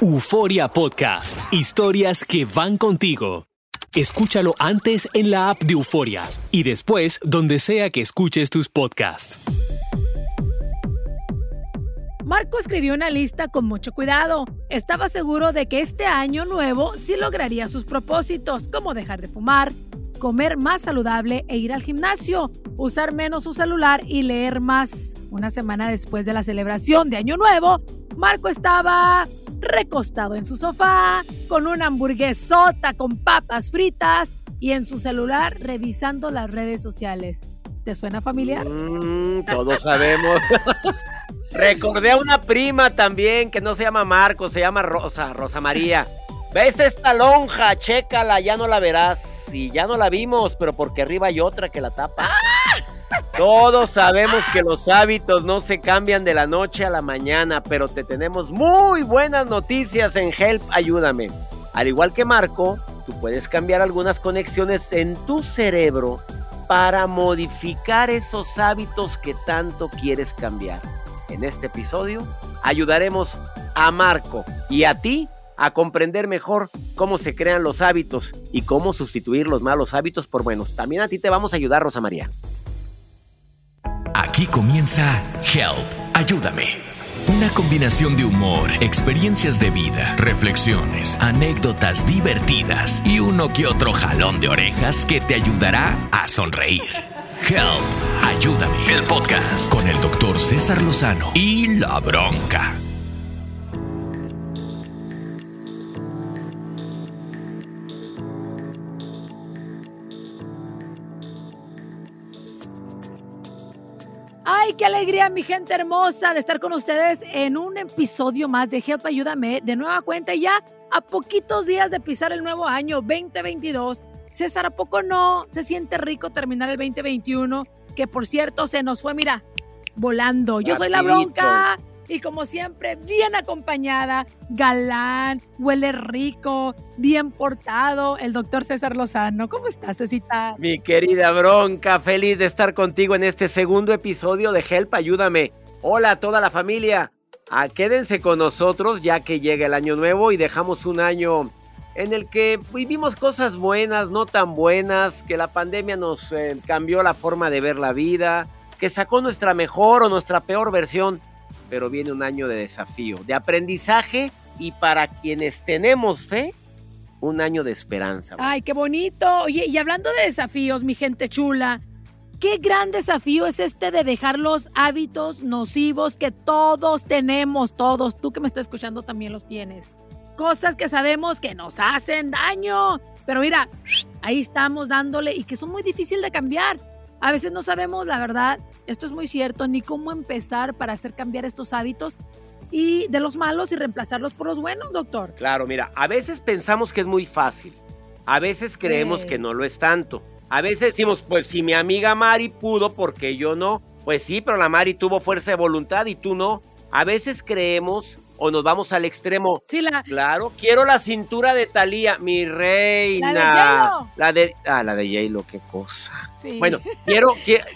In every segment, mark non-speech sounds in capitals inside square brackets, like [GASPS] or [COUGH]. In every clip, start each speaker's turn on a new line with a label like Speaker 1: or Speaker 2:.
Speaker 1: Euforia Podcast. Historias que van contigo. Escúchalo antes en la app de Euforia y después donde sea que escuches tus podcasts.
Speaker 2: Marco escribió una lista con mucho cuidado. Estaba seguro de que este año nuevo sí lograría sus propósitos, como dejar de fumar, comer más saludable e ir al gimnasio, usar menos su celular y leer más. Una semana después de la celebración de Año Nuevo, Marco estaba recostado en su sofá, con una hamburguesota con papas fritas y en su celular revisando las redes sociales. ¿Te suena familiar?
Speaker 3: Mm, todos sabemos. [LAUGHS] Recordé a una prima también que no se llama Marco, se llama Rosa, Rosa María. ¿Ves esta lonja? Chécala, ya no la verás. Y ya no la vimos, pero porque arriba hay otra que la tapa. Todos sabemos que los hábitos no se cambian de la noche a la mañana, pero te tenemos muy buenas noticias en Help Ayúdame. Al igual que Marco, tú puedes cambiar algunas conexiones en tu cerebro para modificar esos hábitos que tanto quieres cambiar. En este episodio ayudaremos a Marco y a ti a comprender mejor cómo se crean los hábitos y cómo sustituir los malos hábitos por buenos. También a ti te vamos a ayudar, Rosa María.
Speaker 1: Aquí comienza Help, ayúdame. Una combinación de humor, experiencias de vida, reflexiones, anécdotas divertidas y uno que otro jalón de orejas que te ayudará a sonreír. Help, ayúdame. El podcast con el doctor César Lozano y la bronca.
Speaker 2: ¡Ay, qué alegría, mi gente hermosa, de estar con ustedes en un episodio más de Help Ayúdame de nueva cuenta ya a poquitos días de pisar el nuevo año 2022. César, ¿a poco no se siente rico terminar el 2021? Que por cierto se nos fue, mira, volando. Yo soy la bronca y como siempre, bien acompañada, galán, huele rico, bien portado, el doctor César Lozano. ¿Cómo estás, Cecita?
Speaker 3: Mi querida Bronca, feliz de estar contigo en este segundo episodio de Help Ayúdame. Hola a toda la familia. Ah, quédense con nosotros ya que llega el año nuevo y dejamos un año en el que vivimos cosas buenas, no tan buenas, que la pandemia nos eh, cambió la forma de ver la vida, que sacó nuestra mejor o nuestra peor versión pero viene un año de desafío, de aprendizaje y para quienes tenemos fe, un año de esperanza.
Speaker 2: Ay, qué bonito. Oye, y hablando de desafíos, mi gente chula, qué gran desafío es este de dejar los hábitos nocivos que todos tenemos, todos. Tú que me estás escuchando también los tienes. Cosas que sabemos que nos hacen daño. Pero mira, ahí estamos dándole y que son muy difíciles de cambiar. A veces no sabemos, la verdad, esto es muy cierto, ni cómo empezar para hacer cambiar estos hábitos y de los malos y reemplazarlos por los buenos, doctor.
Speaker 3: Claro, mira, a veces pensamos que es muy fácil. A veces creemos que no lo es tanto. A veces decimos, pues si mi amiga Mari pudo, ¿por qué yo no? Pues sí, pero la Mari tuvo fuerza de voluntad y tú no. A veces creemos o nos vamos al extremo.
Speaker 2: Sí, la.
Speaker 3: Claro, quiero la cintura de Talía, mi reina. La de La de. Ah, la de J-Lo, qué cosa. Sí. Bueno, quiero,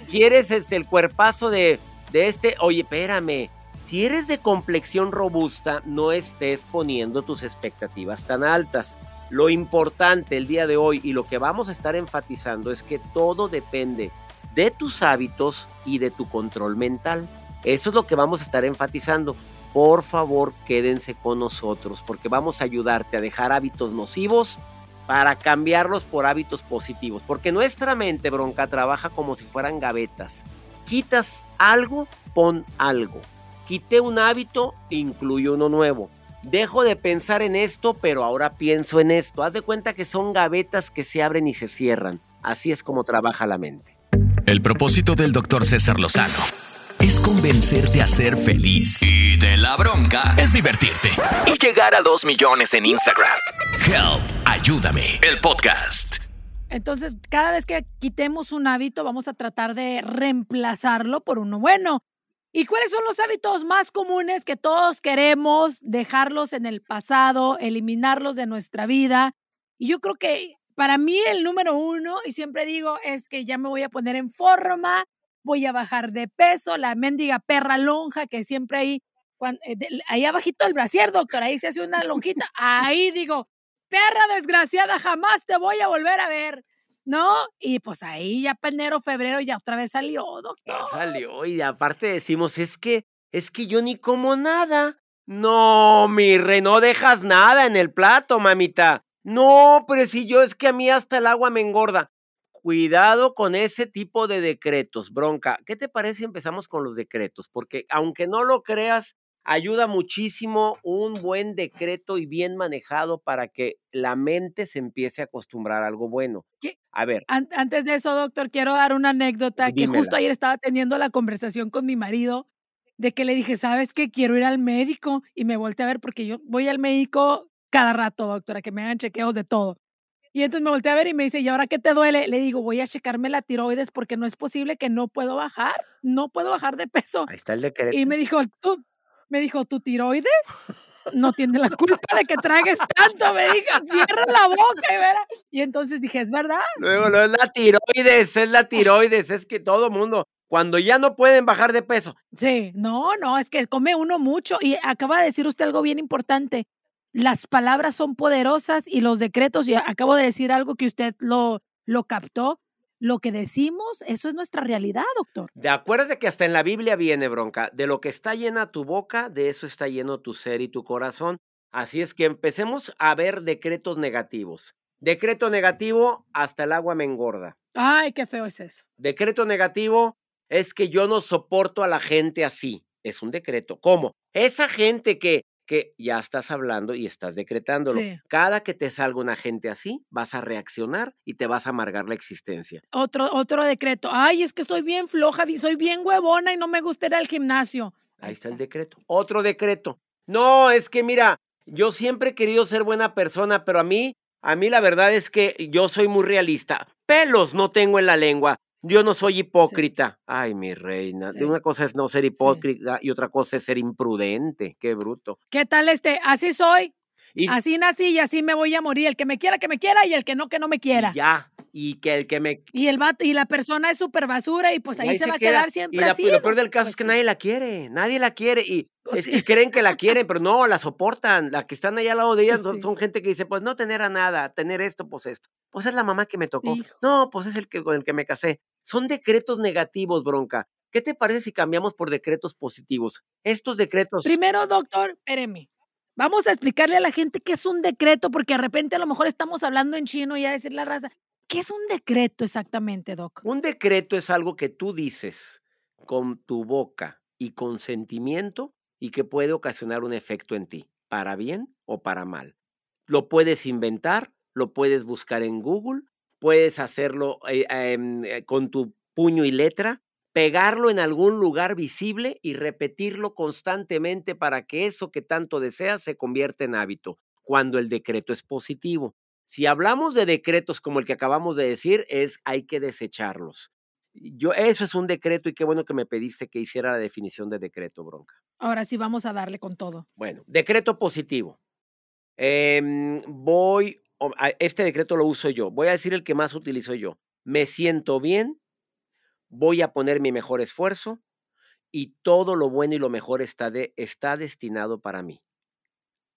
Speaker 3: quieres este, el cuerpazo de, de este. Oye, espérame. Si eres de complexión robusta, no estés poniendo tus expectativas tan altas. Lo importante el día de hoy y lo que vamos a estar enfatizando es que todo depende de tus hábitos y de tu control mental. Eso es lo que vamos a estar enfatizando por favor quédense con nosotros porque vamos a ayudarte a dejar hábitos nocivos para cambiarlos por hábitos positivos. Porque nuestra mente bronca trabaja como si fueran gavetas. Quitas algo, pon algo. Quité un hábito, incluyo uno nuevo. Dejo de pensar en esto, pero ahora pienso en esto. Haz de cuenta que son gavetas que se abren y se cierran. Así es como trabaja la mente.
Speaker 1: El propósito del doctor César Lozano es convencerte a ser feliz. Y de la bronca es divertirte. Y llegar a 2 millones en Instagram. Help, ayúdame, el podcast.
Speaker 2: Entonces, cada vez que quitemos un hábito, vamos a tratar de reemplazarlo por uno bueno. ¿Y cuáles son los hábitos más comunes que todos queremos dejarlos en el pasado, eliminarlos de nuestra vida? Y yo creo que para mí el número uno, y siempre digo, es que ya me voy a poner en forma, voy a bajar de peso, la mendiga perra lonja que siempre hay, eh, ahí abajito del brasier, doctor, ahí se hace una lonjita, ahí digo, perra desgraciada, jamás te voy a volver a ver. ¿no? Y pues ahí ya para enero, febrero ya otra vez salió, doctor.
Speaker 3: Ya salió y aparte decimos, es que, es que yo ni como nada. No, mi rey, no dejas nada en el plato, mamita. No, pero si yo es que a mí hasta el agua me engorda. Cuidado con ese tipo de decretos, bronca. ¿Qué te parece si empezamos con los decretos? Porque aunque no lo creas, ayuda muchísimo un buen decreto y bien manejado para que la mente se empiece a acostumbrar a algo bueno. A ver.
Speaker 2: antes de eso, doctor, quiero dar una anécdota que justo ayer estaba teniendo la conversación con mi marido de que le dije, ¿sabes qué? Quiero ir al médico y me volteé a ver porque yo voy al médico cada rato, doctora, que me hagan chequeos de todo. Y entonces me volteé a ver y me dice, ¿y ahora qué te duele? Le digo, voy a checarme la tiroides porque no es posible que no puedo bajar, no puedo bajar de peso.
Speaker 3: Ahí está el decreto.
Speaker 2: Y me dijo, tú, me dijo, ¿tu tiroides? No tiene la culpa de que tragues tanto, me dijo, cierra la boca y verá. Y entonces dije, es verdad.
Speaker 3: Luego, no es la tiroides, es la tiroides, es que todo mundo, cuando ya no pueden bajar de peso.
Speaker 2: Sí, no, no, es que come uno mucho. Y acaba de decir usted algo bien importante. Las palabras son poderosas y los decretos, y acabo de decir algo que usted lo, lo captó, lo que decimos, eso es nuestra realidad, doctor.
Speaker 3: De acuerdo que hasta en la Biblia viene, bronca, de lo que está llena tu boca, de eso está lleno tu ser y tu corazón. Así es que empecemos a ver decretos negativos. Decreto negativo, hasta el agua me engorda.
Speaker 2: Ay, qué feo es eso.
Speaker 3: Decreto negativo es que yo no soporto a la gente así. Es un decreto. ¿Cómo? Esa gente que que ya estás hablando y estás decretándolo. Cada que te salga una gente así, vas a reaccionar y te vas a amargar la existencia.
Speaker 2: Otro, otro decreto. Ay, es que soy bien floja, soy bien huevona y no me gusta ir al gimnasio.
Speaker 3: Ahí está el decreto. Otro decreto. No, es que mira, yo siempre he querido ser buena persona, pero a mí, a mí la verdad es que yo soy muy realista. Pelos no tengo en la lengua. Yo no soy hipócrita. Ay, mi reina. Una cosa es no ser hipócrita y otra cosa es ser imprudente. Qué bruto.
Speaker 2: ¿Qué tal este? Así soy. así nací y así me voy a morir. El que me quiera, que me quiera y el que no, que no me quiera.
Speaker 3: ya. Y que el que me.
Speaker 2: Y el y la persona es súper basura y pues ahí, se, va a quedar siempre
Speaker 3: y
Speaker 2: así.
Speaker 3: lo peor del caso es que nadie la quiere. Nadie la quiere. Y pues es que creen que la [LAUGHS] quieren, pero no, la soportan. Las que están ahí al lado de ellas son, gente que dice, pues no tener a nada, tener esto, pues esto. Pues es la mamá que me tocó. No, pues es el que con el que me casé. Son decretos negativos, bronca. ¿Qué te parece si cambiamos por decretos positivos? Estos decretos.
Speaker 2: Primero, doctor, espéreme. Vamos a explicarle a la gente qué es un decreto, porque de repente a lo mejor estamos hablando en chino y a decir la raza. ¿Qué es un decreto exactamente, Doc?
Speaker 3: Un decreto es algo que tú dices con tu boca y con sentimiento y que puede ocasionar un efecto en ti, para bien o para mal. Lo puedes inventar, lo puedes buscar en Google puedes hacerlo eh, em, eh, con tu puño y letra, pegarlo en algún lugar visible y repetirlo constantemente para que eso que tanto deseas se convierta en hábito, cuando el decreto es positivo. Si hablamos de decretos como el que acabamos de decir, es hay que desecharlos. Yo, eso es un decreto y qué bueno que me pediste que hiciera la definición de decreto, bronca.
Speaker 2: Ahora sí vamos a darle con todo.
Speaker 3: Bueno, decreto positivo. Em, voy este decreto lo uso yo, voy a decir el que más utilizo yo. Me siento bien, voy a poner mi mejor esfuerzo y todo lo bueno y lo mejor está, está destinado para mí.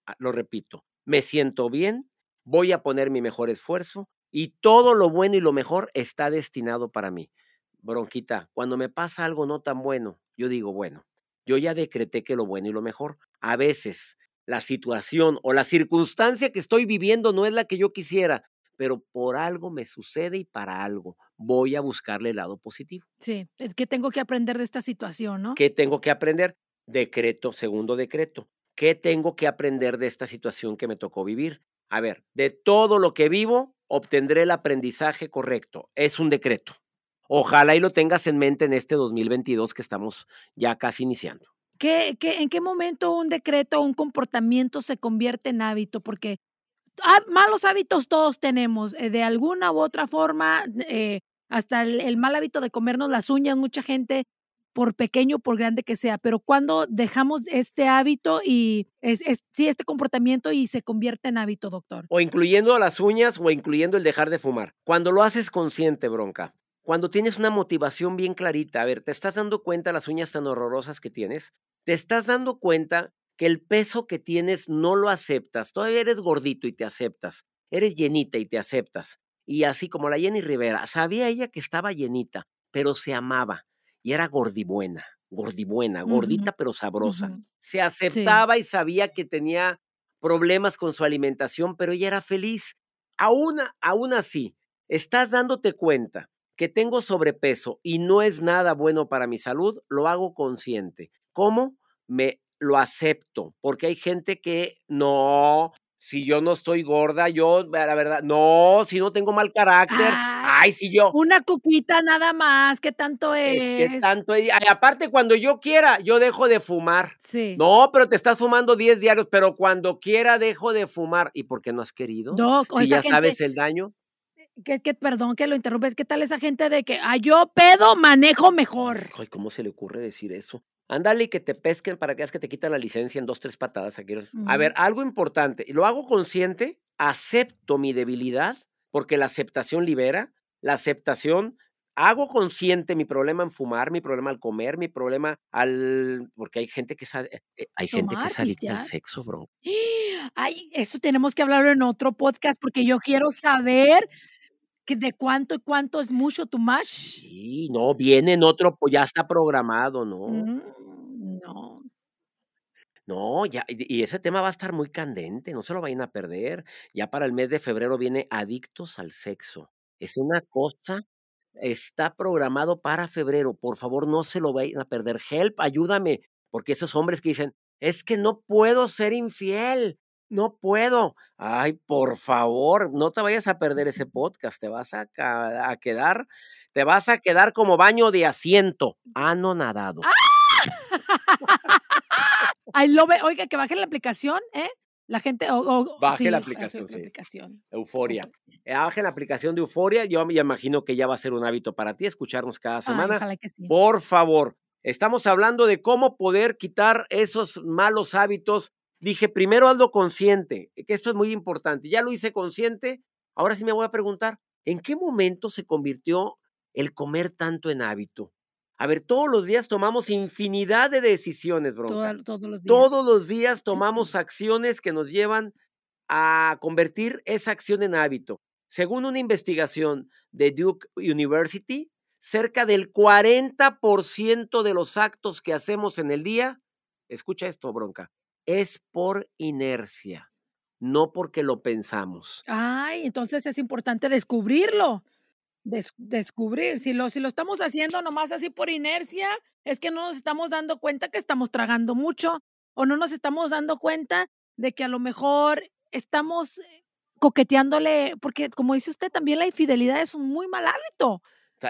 Speaker 3: Ah, lo repito, me siento bien, voy a poner mi mejor esfuerzo y todo lo bueno y lo mejor está destinado para mí. Bronquita, cuando me pasa algo no tan bueno, yo digo, bueno, yo ya decreté que lo bueno y lo mejor. A veces la situación o la circunstancia que estoy viviendo no es la que yo quisiera, pero por algo me sucede y para algo voy a buscarle el lado positivo.
Speaker 2: Sí, es que tengo que aprender de esta situación, ¿no?
Speaker 3: ¿Qué tengo que aprender? Decreto, segundo decreto. ¿Qué tengo que aprender de esta situación que me tocó vivir? A ver, de todo lo que vivo, obtendré el aprendizaje correcto. Es un decreto. Ojalá y lo tengas en mente en este 2022 que estamos ya casi iniciando.
Speaker 2: ¿Qué, en qué momento un decreto o un comportamiento se convierte en hábito? Porque malos hábitos todos tenemos, eh, de alguna u otra forma, eh, hasta el, mal hábito de comernos las uñas, mucha gente, por pequeño, por grande que sea, pero cuando dejamos este hábito y sí, este comportamiento y se convierte en hábito, doctor.
Speaker 3: O incluyendo las uñas o incluyendo el dejar de fumar. Cuando lo haces consciente, bronca. Cuando tienes una motivación bien clarita, a ver, te estás dando cuenta las uñas tan horrorosas que tienes, te estás dando cuenta que el peso que tienes no lo aceptas. Todavía eres gordito y te aceptas. Eres llenita y te aceptas. Y así como la Jenny Rivera, sabía ella que estaba llenita, pero se amaba y era gordibuena, gordibuena, gordita pero sabrosa. Se aceptaba y sabía que tenía problemas con su alimentación, pero ella era feliz. Aún, aún así, estás dándote cuenta que tengo sobrepeso y no es nada bueno para mi salud, lo hago consciente. ¿Cómo? Me lo acepto, porque hay gente que no, si yo no estoy gorda, yo, la verdad, no, si no tengo mal carácter, ay, si yo.
Speaker 2: Una cuquita nada más, ¿qué tanto es?
Speaker 3: Es que tanto es. aparte, cuando yo quiera, yo dejo de fumar. Sí. No, pero te estás fumando 10 diarios, pero cuando quiera dejo de fumar. ¿Y por qué no has querido? No, si ya sabes el daño.
Speaker 2: Que, que, perdón que lo interrumpes, ¿qué tal esa gente de que ah, yo pedo, manejo mejor?
Speaker 3: Ay, ¿cómo se le ocurre decir eso? Ándale y que te pesquen para que veas que te quitan la licencia en dos, tres patadas. A ver, algo importante. Lo hago consciente, acepto mi debilidad, porque la aceptación libera. La aceptación, hago consciente mi problema en fumar, mi problema al comer, mi problema al. Porque hay gente que sabe, eh, hay gente que es adicta al sexo, bro. [GASPS]
Speaker 2: Ay, eso tenemos que hablarlo en otro podcast porque yo quiero saber de cuánto y cuánto es mucho, too much.
Speaker 3: Sí, no, viene en otro, pues ya está programado, ¿no?
Speaker 2: Mm, no.
Speaker 3: No, ya, y ese tema va a estar muy candente, no se lo vayan a perder. Ya para el mes de febrero viene Adictos al Sexo. Es una cosa, está programado para febrero. Por favor, no se lo vayan a perder. Help, ayúdame, porque esos hombres que dicen, es que no puedo ser infiel, no puedo. Ay, por favor, no te vayas a perder ese podcast, te vas a, a quedar, te vas a quedar como baño de asiento, anonadado. ¡Ah!
Speaker 2: Ay, lo ve, oiga, que baje la aplicación, ¿eh? La gente.
Speaker 3: baje la [LAUGHS] aplicación, sí. Euforia. Eh, baje la aplicación de Euforia. Yo me imagino que ya va a ser un hábito para ti escucharnos cada semana. Por favor. Estamos hablando de cómo poder quitar esos malos hábitos dije, primero hazlo consciente, que esto es muy importante. Ya lo hice consciente, ahora sí me voy a preguntar, ¿en qué momento se convirtió el comer tanto en hábito? A ver, todos los días tomamos infinidad de decisiones, bro.
Speaker 2: todos los días.
Speaker 3: Todos los días tomamos acciones que nos llevan a convertir esa acción en hábito. Según una investigación de Duke University, cerca del 40% de los actos que hacemos en el día, escucha esto, bronca, es por inercia, no porque lo pensamos.
Speaker 2: Ay, entonces es importante descubrirlo. descubrir. Si lo, si lo estamos haciendo nomás así por inercia, es que no nos estamos dando cuenta que estamos tragando mucho o no nos estamos dando cuenta de que a lo mejor estamos eh, coqueteándole, porque como dice usted, también la infidelidad es un muy mal hábito.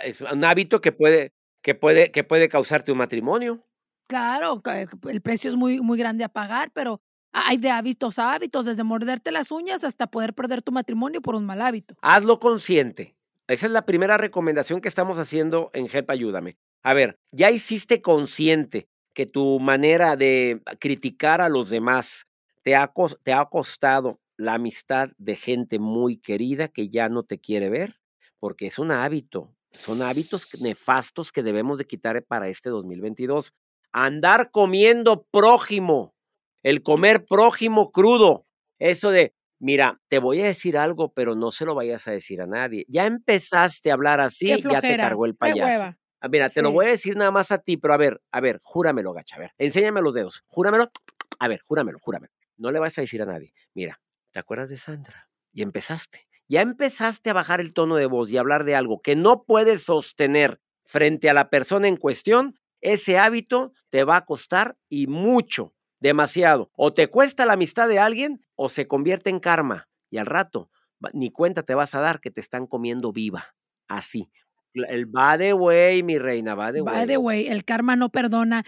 Speaker 3: es un hábito que puede, que puede, que puede causarte un matrimonio.
Speaker 2: Claro, el precio es muy, muy grande a pagar, pero hay de hábitos a hábitos, desde morderte las uñas hasta poder perder tu matrimonio por un mal hábito.
Speaker 3: Hazlo consciente. Esa es la primera recomendación que estamos haciendo en Help Ayúdame. A ver, ya hiciste consciente que tu manera de criticar a los demás te ha, te ha costado la amistad de gente muy querida que ya no te quiere ver, porque es un hábito, son hábitos nefastos que debemos de quitar para este 2022 andar comiendo prójimo, el comer prójimo crudo, eso de, mira, te voy a decir algo, pero no se lo vayas a decir a nadie. Ya empezaste a hablar así, ya te cargó el payaso. Ah, mira, te lo voy a decir nada más a ti, pero a ver, a ver, júramelo, gacha, a ver, enséñame los dedos, júramelo, a ver, júramelo, júramelo. No le vas a decir a nadie. Mira, ¿te acuerdas de Sandra? Y empezaste. Ya empezaste a bajar el tono de voz y hablar de algo que no puedes sostener frente a la persona en cuestión, ese hábito te va a costar y mucho, demasiado. O te cuesta la amistad de alguien o se convierte en karma. Y al rato, ni cuenta te vas a dar que te están comiendo viva. Así. El va de way, mi reina, va de way.
Speaker 2: Va de way, el karma no perdona.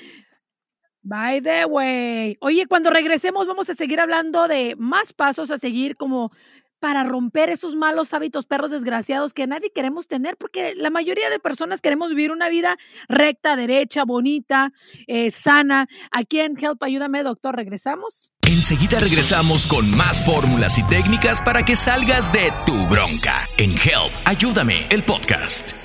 Speaker 2: By the way. Oye, cuando regresemos vamos a seguir hablando de más pasos a seguir como para romper esos malos hábitos perros desgraciados que nadie queremos tener, porque la mayoría de personas queremos vivir una vida recta, derecha, bonita, eh, sana. Aquí en Help Ayúdame, doctor, ¿regresamos?
Speaker 1: Enseguida regresamos con más fórmulas y técnicas para que salgas de tu bronca en Help Ayúdame, el podcast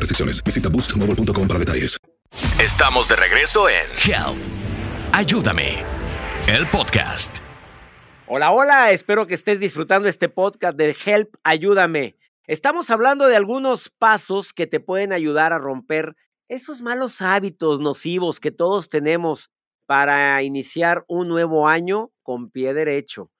Speaker 4: restricciones. Visita boostmobile.com para detalles.
Speaker 1: Estamos de regreso en Help. Ayúdame. El podcast.
Speaker 3: Hola, hola. Espero que estés disfrutando este podcast de Help. Ayúdame. Estamos hablando de algunos pasos que te pueden ayudar a romper esos malos hábitos nocivos que todos tenemos para iniciar un nuevo año con pie derecho.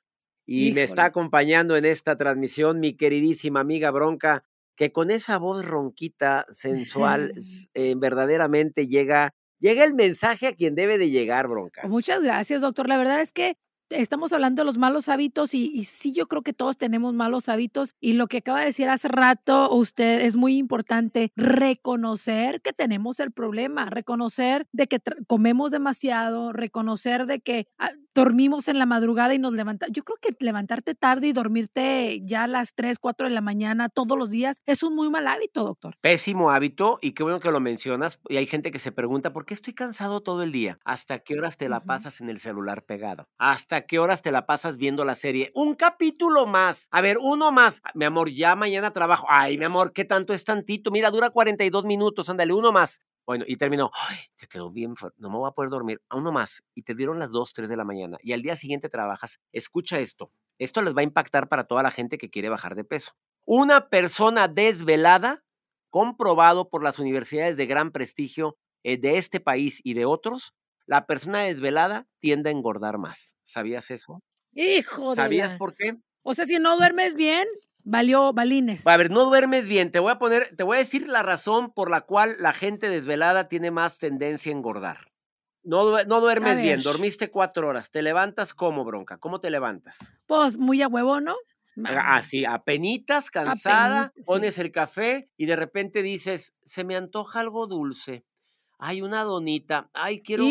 Speaker 3: Y me está acompañando en esta transmisión mi queridísima amiga Bronca, que con esa voz ronquita, sensual, [LAUGHS] eh, verdaderamente llega, llega el mensaje a quien debe de llegar, Bronca.
Speaker 2: Muchas gracias, doctor. La verdad es que estamos hablando de los malos hábitos y, sí, yo creo que todos tenemos malos hábitos y lo que acaba de decir hace rato usted es muy importante, reconocer que tenemos el problema, reconocer de que comemos demasiado, reconocer de que ah, dormimos en la madrugada y nos levantamos. Yo creo que levantarte tarde y dormirte ya a las 3, 4 de la mañana todos los días es un muy mal hábito, doctor.
Speaker 3: Pésimo hábito y qué bueno que lo mencionas. Y hay gente que se pregunta, ¿por qué estoy cansado todo el día? ¿Hasta qué horas te la pasas en el celular pegado? ¿Hasta qué horas te la pasas viendo la serie? Un capítulo más. A ver, uno más. Mi amor, ya mañana trabajo. Ay, mi amor, ¿qué tanto es tantito? Mira, dura 42 minutos. Ándale, uno más. Bueno, y terminó, Ay, se quedó bien, no me voy a poder dormir, a uno más, y te dieron las 2, 3 de la mañana, y al día siguiente trabajas, escucha esto, esto les va a impactar para toda la gente que quiere bajar de peso. Una persona desvelada, comprobado por las universidades de gran prestigio eh, de este país y de otros, la persona desvelada tiende a engordar más. ¿Sabías eso?
Speaker 2: Hijo
Speaker 3: ¿Sabías por qué?
Speaker 2: O sea, si no duermes bien, Valió balines.
Speaker 3: A ver, no duermes bien. Te voy a poner, te voy a decir la razón por la cual la gente desvelada tiene más tendencia a engordar. No, no duermes bien, dormiste cuatro horas. ¿Te levantas como, bronca? ¿Cómo te levantas?
Speaker 2: Pues muy a huevo, ¿no?
Speaker 3: Así, apenitas, cansada, pones el café y de repente dices, se me antoja algo dulce. Ay, una donita. Ay, quiero,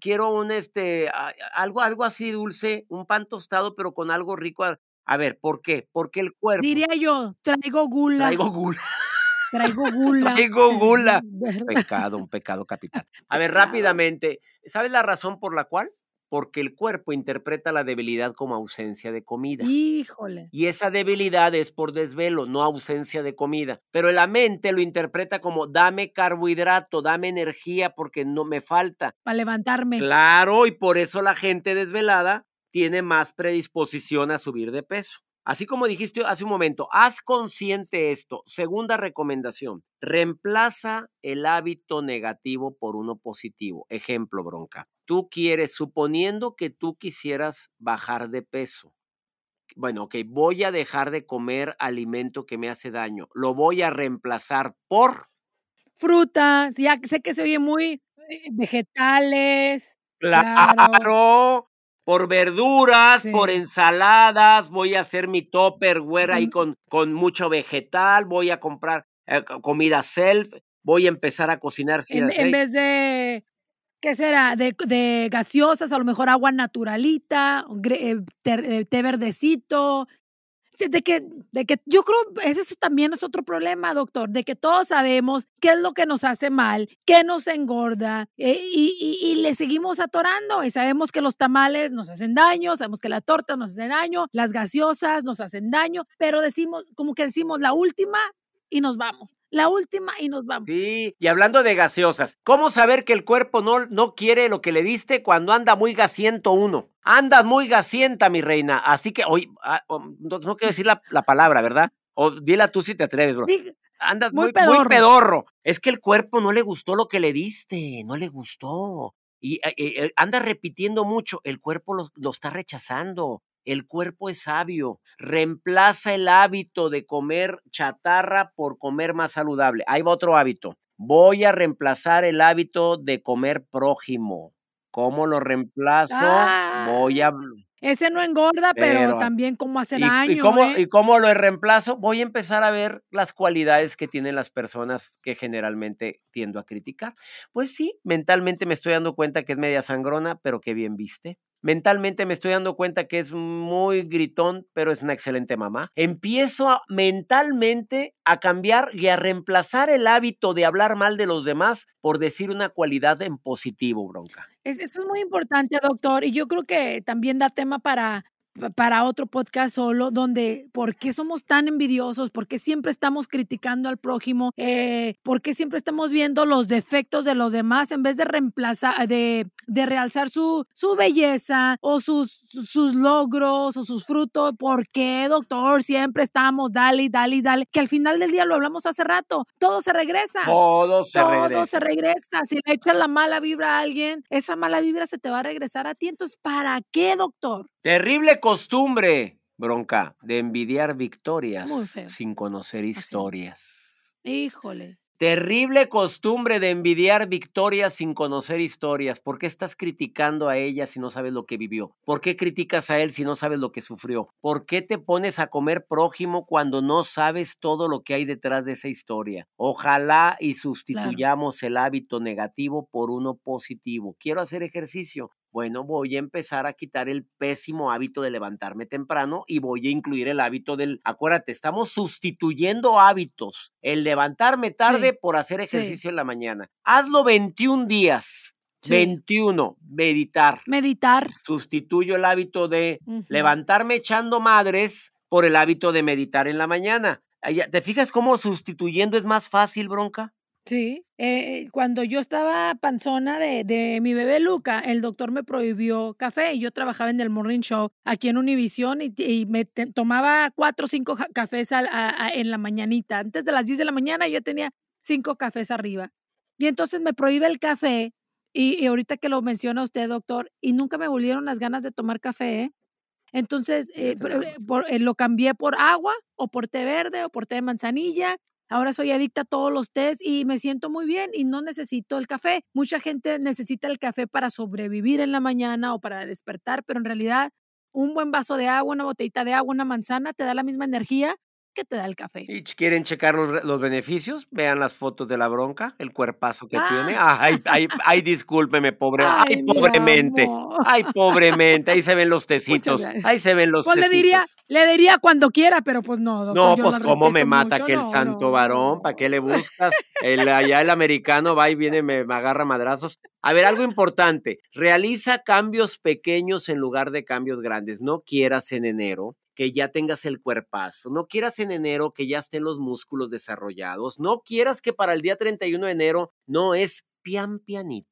Speaker 3: quiero un este, algo, algo así dulce, un pan tostado, pero con algo rico a ver, ¿por qué? Porque el cuerpo.
Speaker 2: Diría yo, traigo gula.
Speaker 3: Traigo gula. [LAUGHS]
Speaker 2: Traigo gula.
Speaker 3: traigo gula. [LAUGHS] pecado, un pecado capital. [LAUGHS] A ver, rápidamente, ¿sabes la razón por la cual? Porque el cuerpo interpreta la debilidad como ausencia de comida.
Speaker 2: Híjole.
Speaker 3: Y esa debilidad es por desvelo, no ausencia de comida. Pero la mente lo interpreta como dame carbohidrato, dame energía porque no me falta.
Speaker 2: Para levantarme.
Speaker 3: Claro, y por eso la gente desvelada tiene más predisposición a subir de peso. Así como dijiste hace un momento, haz consciente esto. Segunda recomendación, reemplaza el hábito negativo por uno positivo. Ejemplo, bronca. Tú quieres, suponiendo que tú quisieras bajar de peso. Bueno, ok, voy a dejar de comer alimento que me hace daño. Lo voy a reemplazar por...
Speaker 2: Frutas, ya sé que se oye muy Eh, vegetales.
Speaker 3: Claro. Por verduras, por ensaladas, voy a hacer mi topperware ahí con, con mucho vegetal, voy a comprar eh, comida self, voy a empezar a cocinar
Speaker 2: sin en, en vez de ¿Qué será? De, de, gaseosas, a lo mejor agua naturalita, eh, té verdecito, de que, de que yo creo, ese también es otro problema, doctor, de que todos sabemos qué es lo que nos hace mal, qué nos engorda eh, y, y, le seguimos atorando y sabemos que los tamales nos hacen daño, sabemos que la torta nos hace daño, las gaseosas nos hacen daño, pero decimos, como que decimos la última y nos vamos la última y nos vamos.
Speaker 3: Sí, y hablando de gaseosas, ¿cómo saber que el cuerpo no, no quiere lo que le diste cuando anda muy gasiento uno? Anda muy gasienta, mi reina. Así que, hoy ah, oh, no, quiero decir la, palabra, ¿verdad? O dila tú si te atreves, bro. Andas muy, muy, pedorro. Es que el cuerpo no le gustó lo que le diste, no le gustó. Y eh, eh, anda repitiendo mucho, el cuerpo lo está rechazando. El cuerpo es sabio. Reemplaza el hábito de comer chatarra por comer más saludable. Ahí va otro hábito. Voy a reemplazar el hábito de comer prójimo. ¿Cómo lo reemplazo? Voy a...
Speaker 2: Ah, ese no engorda, pero, también como hace daño.
Speaker 3: ¿y cómo,
Speaker 2: ¿eh?
Speaker 3: ¿Y cómo lo reemplazo? Voy a empezar a ver las cualidades que tienen las personas que generalmente tiendo a criticar. Pues sí, mentalmente me estoy dando cuenta que es media sangrona, pero qué bien viste. Mentalmente me estoy dando cuenta que es muy gritón, pero es una excelente mamá. Empiezo mentalmente a cambiar y a reemplazar el hábito de hablar mal de los demás por decir una cualidad en positivo, bronca.
Speaker 2: eso es muy importante, doctor, y yo creo que también da tema para para otro podcast solo, donde por qué somos tan envidiosos, por qué siempre estamos criticando al prójimo, eh, por qué siempre estamos viendo los defectos de los demás en vez de reemplazar, de, de realzar su, su belleza o sus, sus logros o sus frutos. ¿Por qué, doctor? Siempre estamos, dale, dale, dale, que al final del día lo hablamos hace rato, todo se regresa.
Speaker 3: Todo se
Speaker 2: todo
Speaker 3: regresa.
Speaker 2: se regresa. Si le echas la mala vibra a alguien, esa mala vibra se te va a regresar a ti. Entonces, ¿para qué, doctor?
Speaker 3: Terrible costumbre, bronca, de envidiar victorias sin conocer historias.
Speaker 2: Híjole.
Speaker 3: Terrible costumbre de envidiar victorias sin conocer historias. ¿Por qué estás criticando a ella si no sabes lo que vivió? ¿Por qué criticas a él si no sabes lo que sufrió? ¿Por qué te pones a comer prójimo cuando no sabes todo lo que hay detrás de esa historia? Ojalá y sustituyamos el hábito negativo por uno positivo. Quiero hacer ejercicio bueno, voy a empezar a quitar el pésimo hábito de levantarme temprano y voy a incluir el hábito del, acuérdate, estamos sustituyendo hábitos, el levantarme tarde por hacer ejercicio en la mañana. Hazlo 21 días. 21, meditar.
Speaker 2: Meditar.
Speaker 3: Sustituyo el hábito de levantarme echando madres por el hábito de meditar en la mañana. ¿Te fijas cómo sustituyendo es más fácil, bronca?
Speaker 2: Sí, eh, cuando yo estaba panzona de, de, mi bebé Luca, el doctor me prohibió café y yo trabajaba en el Morning Show aquí en Univision y, me tomaba cuatro o cinco cafés en la mañanita. Antes de las 10 de la mañana yo tenía cinco cafés arriba. Y entonces me prohíbe el café y, ahorita que lo menciona usted, doctor, y nunca me volvieron las ganas de tomar café. ¿eh? Entonces eh, lo cambié por agua o por té verde o por té de manzanilla Ahora soy adicta a todos los tés y me siento muy bien y no necesito el café. Mucha gente necesita el café para sobrevivir en la mañana o para despertar, pero en realidad un buen vaso de agua, una botellita de agua, una manzana te da la misma energía que te da el café.
Speaker 3: ¿Y quieren checar los, beneficios? Vean las fotos de la bronca, el cuerpazo que tiene. Ah. Ay, ay, ay, discúlpeme, pobre. Ay, pobremente. Ay, pobremente. Ahí se ven los [LAUGHS] tecitos. Ahí se ven los pues
Speaker 2: Le diría, le diría cuando quiera, pero pues no.
Speaker 3: Doctor, no, pues cómo me mata aquel santo varón. ¿Para qué le [LAUGHS] buscas? El, allá el americano va y viene, me, me agarra madrazos. A ver, algo importante. Realiza cambios pequeños en lugar de cambios grandes. No quieras en enero que ya tengas el cuerpazo, no quieras en enero que ya estén los músculos desarrollados, no quieras que para el día 31 de enero no es pian pianito.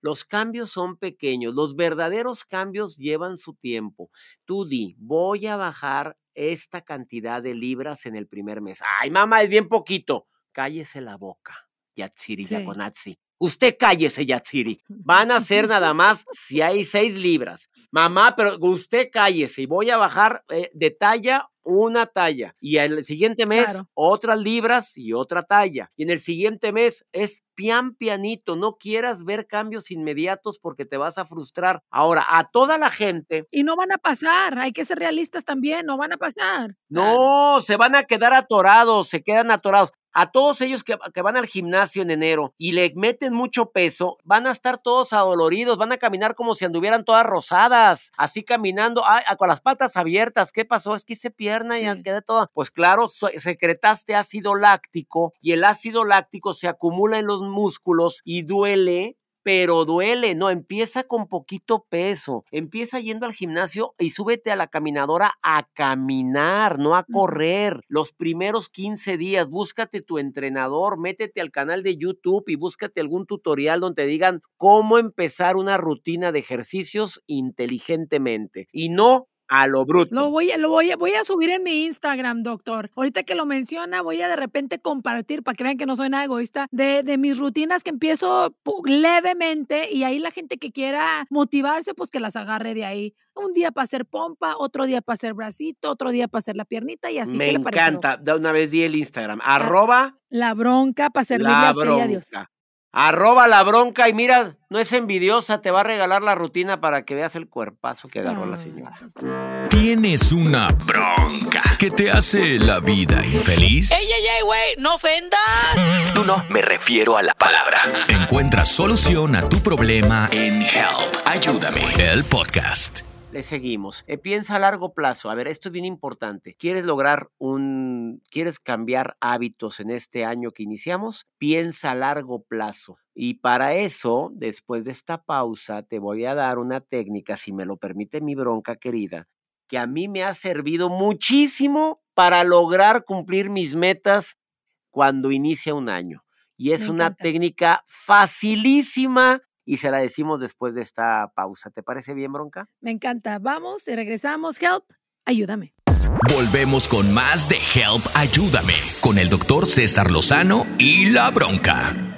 Speaker 3: Los cambios son pequeños, los verdaderos cambios llevan su tiempo. Tú di, voy a bajar esta cantidad de libras en el primer mes. Ay, mamá, es bien poquito. Cállese la boca, Yatsiri sí. Usted cállese, Yatsiri. Van a ser [LAUGHS] nada más si hay seis libras. Mamá, pero usted cállese y voy a bajar eh, de talla una talla. Y el siguiente mes, otras libras y otra talla. Y en el siguiente mes es pian pianito. No quieras ver cambios inmediatos porque te vas a frustrar. Ahora, a toda la gente.
Speaker 2: Y no van a pasar. Hay que ser realistas también. No van a pasar.
Speaker 3: No, se van a quedar atorados. Se quedan atorados a todos ellos que, van al gimnasio en enero y le meten mucho peso, van a estar todos adoloridos, van a caminar como si anduvieran todas rosadas, así caminando, con las patas abiertas. ¿Qué pasó? Es que hice pierna y quedé toda. Pues claro, secretaste ácido láctico y el ácido láctico se acumula en los músculos y duele pero duele, no, empieza con poquito peso, empieza yendo al gimnasio y súbete a la caminadora a caminar, no a correr. Los primeros 15 días, búscate tu entrenador, métete al canal de YouTube y búscate algún tutorial donde te digan cómo empezar una rutina de ejercicios inteligentemente y no a lo bruto.
Speaker 2: Lo voy, lo voy, voy a subir en mi Instagram, doctor. Ahorita que lo menciona, voy a de repente compartir para que vean que no soy nada egoísta de, de mis rutinas que empiezo levemente y ahí la gente que quiera motivarse, pues que las agarre de ahí. Un día para hacer pompa, otro día para hacer bracito, otro día para hacer la piernita y así.
Speaker 3: Me encanta. De una vez di el Instagram. Arroba.
Speaker 2: La bronca para servirle la a Dios.
Speaker 3: Arroba la bronca y mira, no es envidiosa, te va a regalar la rutina para que veas el cuerpazo que agarró la señora.
Speaker 1: Tienes una bronca que te hace la vida infeliz.
Speaker 2: ¡Ey, ey, ey, güey! ¡No ofendas!
Speaker 1: Tú no, me refiero a la palabra. Encuentra solución a tu problema en Help. Ayúdame, el podcast.
Speaker 3: Le seguimos. Eh, piensa a largo plazo. A ver, esto es bien importante. ¿Quieres lograr un... ¿Quieres cambiar hábitos en este año que iniciamos? Piensa a largo plazo. Y para eso, después de esta pausa, te voy a dar una técnica, si me lo permite mi bronca querida, que a mí me ha servido muchísimo para lograr cumplir mis metas cuando inicia un año. Y es una técnica facilísima y se la decimos después de esta pausa. ¿Te parece bien, Bronca?
Speaker 2: Me encanta. Vamos y regresamos. Help, ayúdame.
Speaker 1: Volvemos con más de Help, ayúdame, con el doctor César Lozano y la Bronca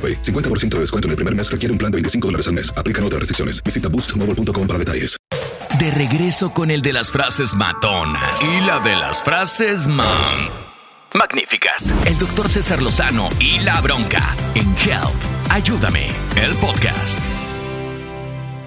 Speaker 4: 50% de descuento en el primer mes requiere un plan de 25 dólares al mes. Aplican otras restricciones. Visita boostmobile.com para detalles.
Speaker 1: De regreso con el de las frases matonas y la de las frases man. Magníficas. El doctor César Lozano y la bronca en Help. Ayúdame. El podcast.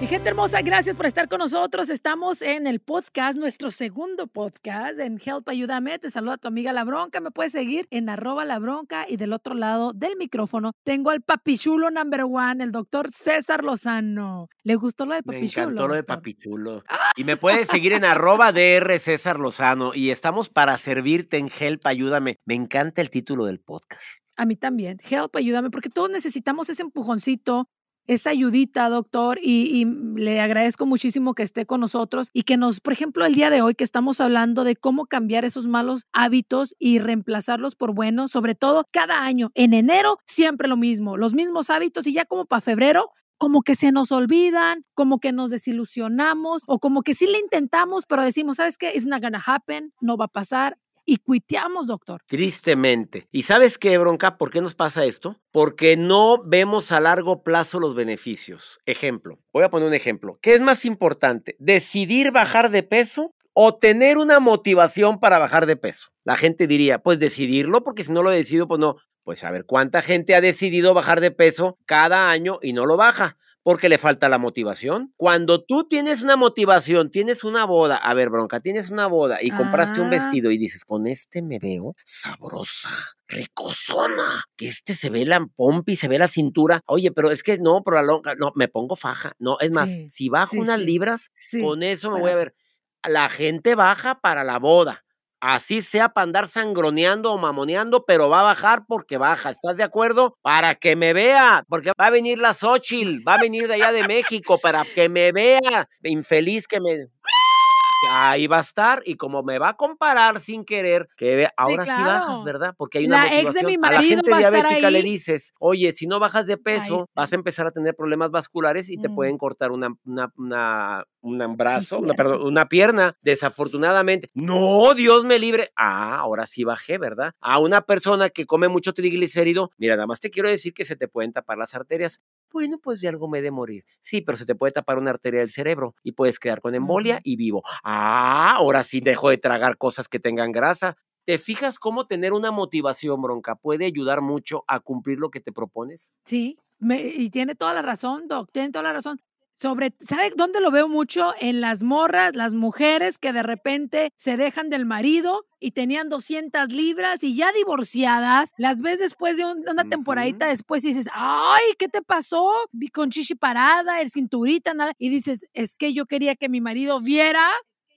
Speaker 2: Mi gente hermosa, gracias por estar con nosotros. Estamos en el podcast, nuestro segundo podcast en Help Ayúdame. Te saluda tu amiga La Bronca. Me puedes seguir en arroba La Bronca y del otro lado del micrófono tengo al papichulo number one, el doctor César Lozano. ¿Le gustó lo de papichulo?
Speaker 3: Me encantó lo de papichulo. Y me puedes seguir en arroba DR César Lozano y estamos para servirte en Help Ayúdame. Me encanta el título del podcast.
Speaker 2: A mí también. Help, ayúdame, porque todos necesitamos ese empujoncito esa ayudita, doctor, y, le agradezco muchísimo que esté con nosotros y que nos, por ejemplo, el día de hoy que estamos hablando de cómo cambiar esos malos hábitos y reemplazarlos por buenos, sobre todo cada año. En enero siempre lo mismo, los mismos hábitos y ya como para febrero como que se nos olvidan, como que nos desilusionamos o como que sí le intentamos, pero decimos, ¿sabes qué? It's not gonna happen, no va a pasar y cuiteamos, doctor.
Speaker 3: Tristemente. ¿Y sabes qué, bronca? ¿Por qué nos pasa esto? Porque no vemos a largo plazo los beneficios. Ejemplo, voy a poner un ejemplo. ¿Qué es más importante? ¿Decidir bajar de peso o tener una motivación para bajar de peso? La gente diría, pues decidirlo, porque si no lo decido, pues no. Pues a ver, ¿cuánta gente ha decidido bajar de peso cada año y no lo baja? Porque le falta la motivación. Cuando tú tienes una motivación, tienes una boda, a ver, bronca, tienes una boda y compraste un ah. vestido y dices, con este me veo sabrosa, ricosona, que este se ve la pompi, se ve la cintura. Oye, pero es que no, pero la longa, no, me pongo faja. No, es más, si bajo unas libras, con eso me voy a ver. La gente baja para la boda Así sea para andar sangroneando o mamoneando, pero va a bajar porque baja. ¿Estás de acuerdo? Para que me vea, porque va a venir la Xochitl, va a venir de allá de México para que me vea. Infeliz que me ahí va a estar y como me va a comparar sin querer, que ahora sí, bajas, ¿verdad? Porque hay una la Ex de mi marido a la gente diabética le dices, oye, si no bajas de peso, vas a empezar a tener problemas vasculares y te mm. pueden cortar una, una, una un brazo, una, perdón, una pierna, desafortunadamente. No, Dios me libre. Ah, ahora sí bajé, ¿verdad? A una persona que come mucho triglicérido, mira, nada más te quiero decir que se te pueden tapar las arterias. Bueno, pues de algo me de morir. Sí, pero se te puede tapar una arteria del cerebro y puedes quedar con embolia y vivo. Ah, ahora sí dejo de tragar cosas que tengan grasa. ¿Te fijas cómo tener una motivación, bronca, puede ayudar mucho a cumplir lo que te propones?
Speaker 2: Sí, y tiene toda la razón, Doc, tiene toda la razón sobre, ¿sabe dónde lo veo mucho? En las morras, las mujeres que de repente se dejan del marido y tenían 200 libras y ya divorciadas, las ves después de una temporadita después y dices, ay, ¿qué te pasó? Vi con chichi parada, el cinturita, nada. Y dices, es que yo quería que mi marido viera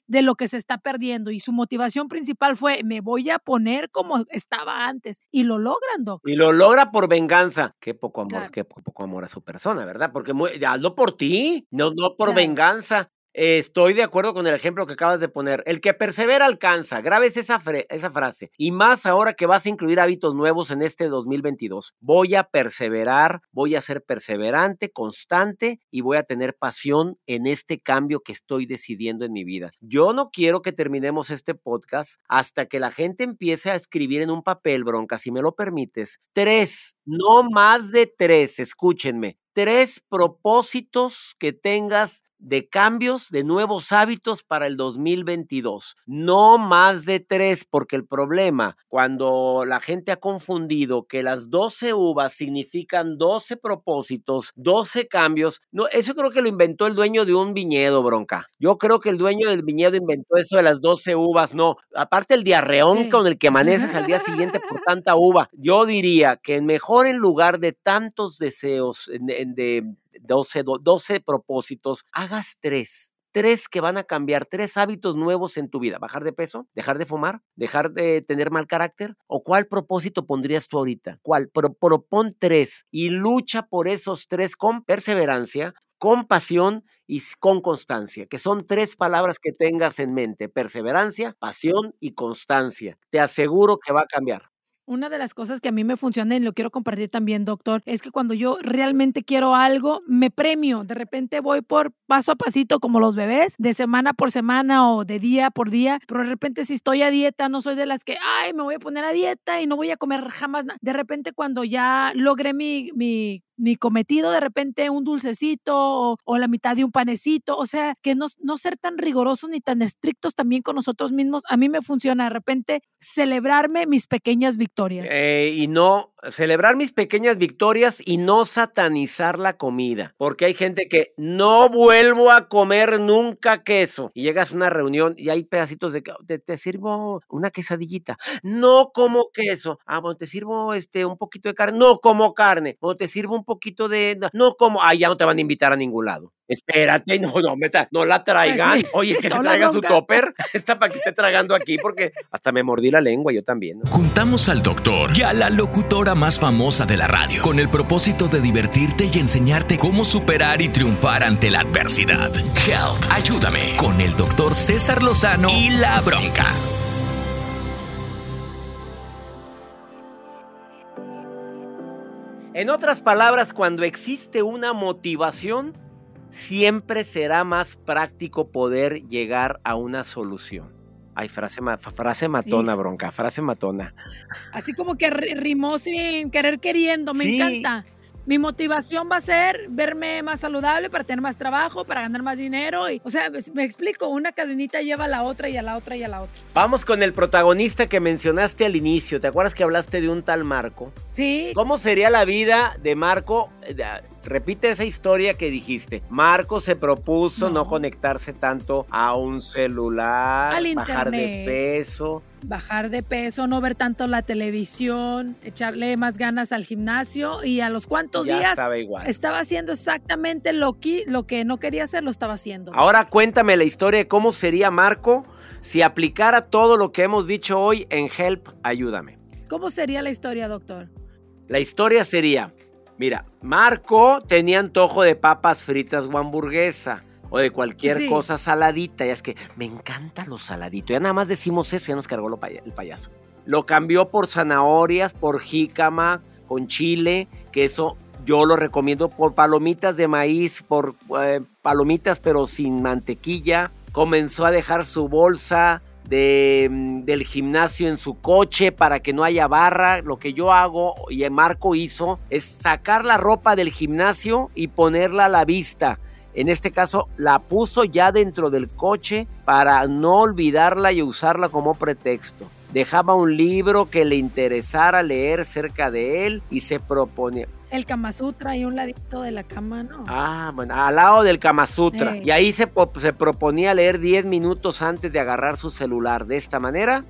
Speaker 2: de lo que se está perdiendo y su motivación principal fue me voy a poner como estaba antes y lo logran, Doc.
Speaker 3: Y lo logra por venganza. Qué poco amor, qué poco amor a su persona, ¿verdad? Porque hazlo por ti, no, no por venganza estoy de acuerdo con el ejemplo que acabas de poner. El que persevera alcanza. Grabes esa, esa frase. Y más ahora que vas a incluir hábitos nuevos en este 2022. Voy a perseverar, voy a ser perseverante, constante y voy a tener pasión en este cambio que estoy decidiendo en mi vida. Yo no quiero que terminemos este podcast hasta que la gente empiece a escribir en un papel, bronca, si me lo permites. Tres, no más de tres, escúchenme tres propósitos que tengas de cambios, de nuevos hábitos para el 2022. No más de tres, porque el problema, cuando la gente ha confundido que las 12 uvas significan 12 propósitos, 12 cambios, no, eso creo que lo inventó el dueño de un viñedo, bronca. Yo creo que el dueño del viñedo inventó eso de las 12 uvas, no. Aparte el diarreón con el que amaneces al día [LAUGHS] siguiente por tanta uva, yo diría que mejor en lugar de tantos deseos, de 12, 12 propósitos, hagas tres. Tres que van a cambiar, tres hábitos nuevos en tu vida. Bajar de peso, dejar de fumar, dejar de tener mal carácter. ¿O cuál propósito pondrías tú ahorita? ¿Cuál? propon tres y lucha por esos tres con perseverancia, con pasión y con constancia, que son tres palabras que tengas en mente, perseverancia, pasión y constancia. Te aseguro que va a cambiar.
Speaker 2: Una de las cosas que a mí me funciona y lo quiero compartir también, doctor, es que cuando yo realmente quiero algo, me premio. De repente voy por paso a pasito como los bebés, de semana por semana o de día por día, pero de repente si estoy a dieta, no soy de las que, ay, me voy a poner a dieta y no voy a comer jamás nada. De repente cuando ya logré mi, mi mi cometido de repente un dulcecito o, la mitad de un panecito, o sea, que no, no ser tan rigurosos ni tan estrictos también con nosotros mismos, a mí me funciona de repente celebrarme mis pequeñas victorias.
Speaker 3: Eh, y no, celebrar mis pequeñas victorias y no satanizar la comida, porque hay gente que no vuelvo a comer nunca queso y llegas a una reunión y hay pedacitos de te, te sirvo una quesadillita, no como queso, ah, bueno, te sirvo este un poquito de carne, no como carne, o te sirvo un poquito de, no como, ah, ya no te van a invitar a ningún lado. Espérate, no, no, no la traigan. Oye, [LAUGHS] que se traiga su topper. [LAUGHS] Está para que esté tragando aquí porque hasta me mordí la lengua, yo también.
Speaker 1: Juntamos al doctor y a la locutora más famosa de la radio con el propósito de divertirte y enseñarte cómo superar y triunfar ante la adversidad. Help, ayúdame con el doctor César Lozano y la bronca.
Speaker 3: En otras palabras, cuando existe una motivación, siempre será más práctico poder llegar a una solución. Ay, frase, frase matona, bronca, frase matona.
Speaker 2: Así como que rimó sin querer queriendo, me encanta. Mi motivación va a ser verme más saludable para tener más trabajo, para ganar más dinero. Y, o sea, me explico, una cadenita lleva a la otra y a la otra y a la otra.
Speaker 3: Vamos con el protagonista que mencionaste al inicio. ¿Te acuerdas que hablaste de un tal Marco?
Speaker 2: Sí.
Speaker 3: ¿Cómo sería la vida de Marco? Repite esa historia que dijiste. Marco se propuso no, conectarse tanto a un celular, bajar de peso.
Speaker 2: Bajar de peso, no ver tanto la televisión, echarle más ganas al gimnasio y a los cuantos días
Speaker 3: estaba igual.
Speaker 2: Estaba haciendo exactamente lo que, lo que no quería hacer, lo estaba haciendo.
Speaker 3: Ahora cuéntame la historia de cómo sería Marco si aplicara todo lo que hemos dicho hoy en Help, ayúdame.
Speaker 2: ¿Cómo sería la historia, doctor?
Speaker 3: La historia sería, Mira, Marco tenía antojo de papas fritas o hamburguesa o de cualquier cosa saladita. Ya es que me encanta lo saladito. Ya nada más decimos eso, ya nos cargó el payaso. Lo cambió por zanahorias, por jícama, con chile, que eso yo lo recomiendo por palomitas de maíz, por eh, palomitas pero sin mantequilla. Comenzó a dejar su bolsa de, mm, del gimnasio en su coche para que no haya barra. Lo que yo hago y Marco hizo es sacar la ropa del gimnasio y ponerla a la vista. En este caso la puso ya dentro del coche para no olvidarla y usarla como pretexto. Dejaba un libro que le interesara leer cerca de él y se proponía
Speaker 2: el Kama Sutra y un ladito de la cama, ¿no?
Speaker 3: Ah, bueno, al lado del Kama Sutra. Y ahí se, se proponía leer 10 minutos antes de agarrar su celular. De esta manera,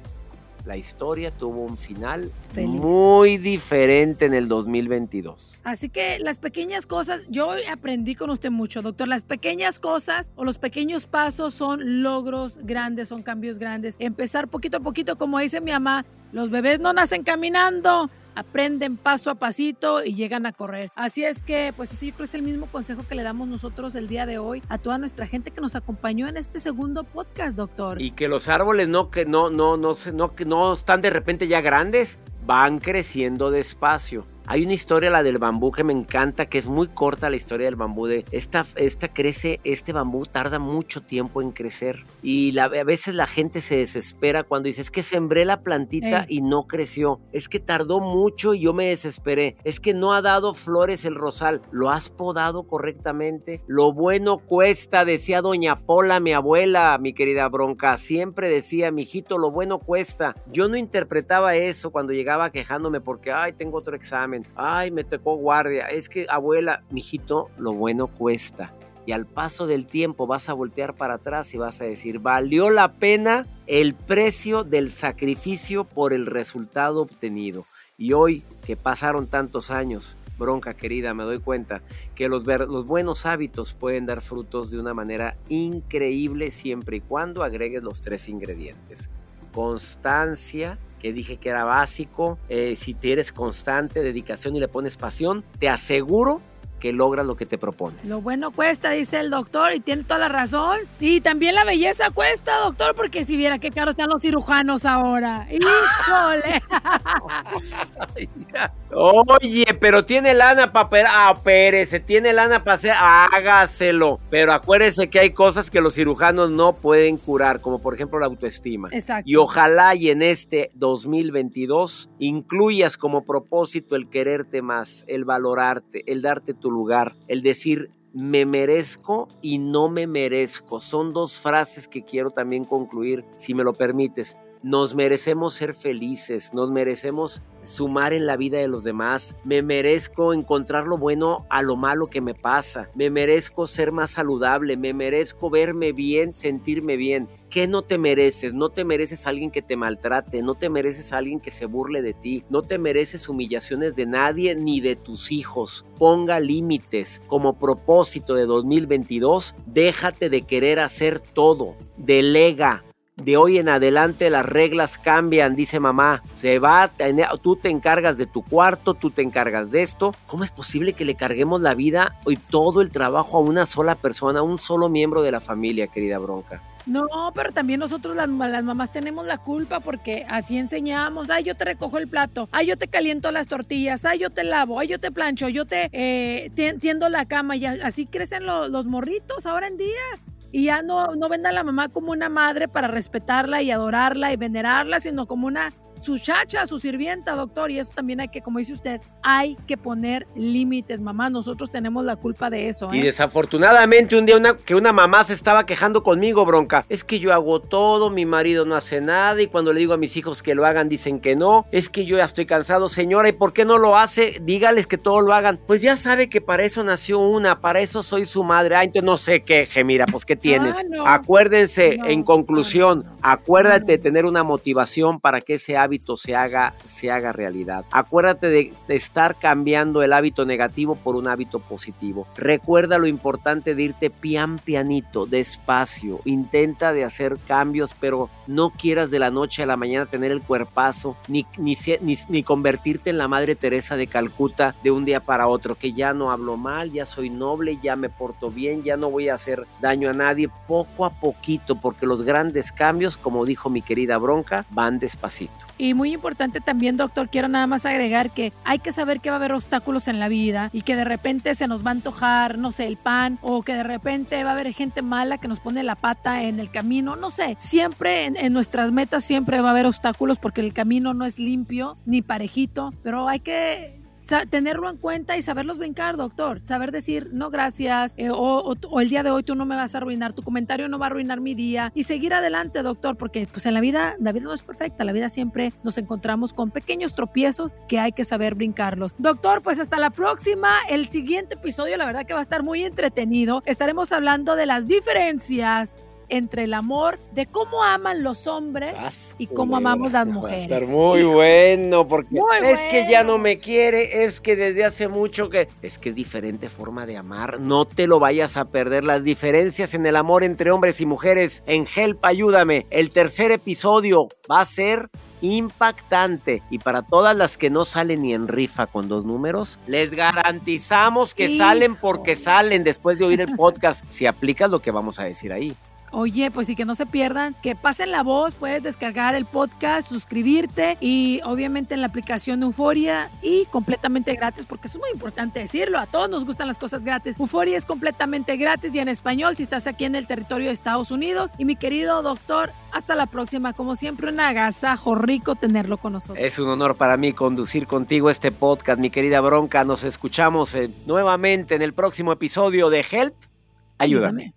Speaker 3: la historia tuvo un final muy diferente en el 2022.
Speaker 2: Así que las pequeñas cosas, yo aprendí con usted mucho, doctor. Las pequeñas cosas o los pequeños pasos son logros grandes, son cambios grandes. Empezar poquito a poquito, como dice mi mamá, los bebés no nacen caminando aprenden paso a pasito y llegan a correr. Así es que, pues así yo creo que es el mismo consejo que le damos nosotros el día de hoy a toda nuestra gente que nos acompañó en este segundo podcast, doctor.
Speaker 3: Y que los árboles no que no no no no, no, no están de repente ya grandes, van creciendo despacio. Hay una historia, la del bambú, que me encanta, que es muy corta la historia del bambú. De esta, esta crece, este bambú tarda mucho tiempo en crecer. Y a veces la gente se desespera cuando dice, es que sembré la plantita y no creció. Es que tardó mucho y yo me desesperé. Es que no ha dado flores el rosal. ¿Lo has podado correctamente? Lo bueno cuesta, decía doña Pola, mi abuela, mi querida bronca. Siempre decía, mijito, lo bueno cuesta. Yo no interpretaba eso cuando llegaba quejándome porque, ay, tengo otro examen ay, me tocó guardia, es que abuela, mijito, lo bueno cuesta. Y al paso del tiempo vas a voltear para atrás y vas a decir, valió la pena el precio del sacrificio por el resultado obtenido. Y hoy que pasaron tantos años, bronca querida, me doy cuenta que los, los, buenos hábitos pueden dar frutos de una manera increíble siempre y cuando agregues los tres ingredientes. Constancia, que dije que era básico. Eh, si te eres constante, dedicación y le pones pasión, te aseguro que logras lo que te propones.
Speaker 2: Lo bueno cuesta, dice el doctor, y tiene toda la razón. Y también la belleza cuesta, doctor, porque si viera qué caros están los cirujanos ahora. [LAUGHS] ¡Híjole!
Speaker 3: Oye, pero tiene lana para ah, se tiene lana para hacer, hágaselo. Pero acuérdese que hay cosas que los cirujanos no pueden curar, como por ejemplo la autoestima.
Speaker 2: Exacto.
Speaker 3: Y ojalá y en este 2022 incluyas como propósito el quererte más, el valorarte, el darte tu lugar, el decir me merezco y no me merezco. Son dos frases que quiero también concluir, si me lo permites. Nos merecemos ser felices, nos merecemos sumar en la vida de los demás, me merezco encontrar lo bueno a lo malo que me pasa, me merezco ser más saludable, me merezco verme bien, sentirme bien. ¿Qué no te mereces? No te mereces a alguien que te maltrate, no te mereces a alguien que se burle de ti, no te mereces humillaciones de nadie ni de tus hijos. Ponga límites. Como propósito de 2022, déjate de querer hacer todo. Delega, de hoy en adelante las reglas cambian, dice mamá. Se va, tú te encargas de tu cuarto, tú te encargas de esto. ¿Cómo es posible que le carguemos la vida y todo el trabajo a una sola persona, a un solo miembro de la familia, querida Bronca?
Speaker 2: No, pero también nosotros las, mamás tenemos la culpa porque así enseñamos. Ay, yo te recojo el plato. Ay, yo te caliento las tortillas. Ay, yo te lavo. Ay, yo te plancho. Yo te eh, tiendo la cama. Y así crecen los morritos ahora en día. Y ya no, no ven a la mamá como una madre para respetarla y adorarla y venerarla, sino como una su chacha, su sirvienta, doctor. Y eso también hay que, como dice usted, hay que poner límites, mamá. Nosotros tenemos la culpa de eso.
Speaker 3: Y ¿eh? desafortunadamente un día una, que una mamá se estaba quejando conmigo, bronca. Es que yo hago todo, mi marido no hace nada y cuando le digo a mis hijos que lo hagan dicen que no. Es que yo ya estoy cansado, señora, ¿y por qué no lo hace? Dígales que todo lo hagan. Pues ya sabe que para eso nació una, para eso soy su madre. Ay, entonces no sé qué, Gemira, pues ¿qué tienes? Ah, Acuérdense, en conclusión, acuérdate de tener una motivación para que ese hábito se haga, se haga realidad. Acuérdate de, estar cambiando el hábito negativo por un hábito positivo. Recuerda lo importante de irte pian pianito, despacio. Intenta de hacer cambios, pero no quieras de la noche a la mañana tener el cuerpazo, ni, ni, ni, ni convertirte en la Madre Teresa de Calcuta de un día para otro, que ya no hablo mal, ya soy noble, ya me porto bien, ya no voy a hacer daño a nadie, poco a poquito, porque los grandes cambios, como dijo mi querida Bronca, van despacito.
Speaker 2: Y muy importante también, doctor, quiero nada más agregar que hay que saber que va a haber obstáculos en la vida y que de repente se nos va a antojar, no sé, el pan o que de repente va a haber gente mala que nos pone la pata en el camino, no sé. Siempre en, nuestras metas siempre va a haber obstáculos porque el camino no es limpio ni parejito, pero hay que tenerlo en cuenta y saberlos brincar, doctor. Saber decir, no, gracias, eh, o, el día de hoy tú no me vas a arruinar, tu comentario no va a arruinar mi día. Y seguir adelante, doctor, porque pues en la vida, la vida no es perfecta, la vida siempre nos encontramos con pequeños tropiezos que hay que saber brincarlos. Doctor, pues hasta la próxima. El siguiente episodio, la verdad que va a estar muy entretenido. Estaremos hablando de las diferencias entre el amor de cómo aman los hombres y cómo amamos las mujeres.
Speaker 3: Va a estar muy bueno, porque es que ya no me quiere, es que desde hace mucho que... Es que es diferente forma de amar, no te lo vayas a perder. Las diferencias en el amor entre hombres y mujeres en Help Ayúdame. El tercer episodio va a ser impactante. Y para todas las que no salen ni en rifa con dos números, les garantizamos que salen porque salen después de oír el podcast. Si aplicas lo que vamos a decir ahí.
Speaker 2: Oye, pues y que no se pierdan, que pasen la voz, puedes descargar el podcast, suscribirte y obviamente en la aplicación de Euforia y completamente gratis, porque es muy importante decirlo, a todos nos gustan las cosas gratis. Euforia es completamente gratis y en español si estás aquí en el territorio de Estados Unidos. Y mi querido doctor, hasta la próxima, como siempre un agasajo rico tenerlo con nosotros.
Speaker 3: Es un honor para mí conducir contigo este podcast, mi querida Bronca. Nos escuchamos eh, nuevamente en el próximo episodio de Help. Ayúdame.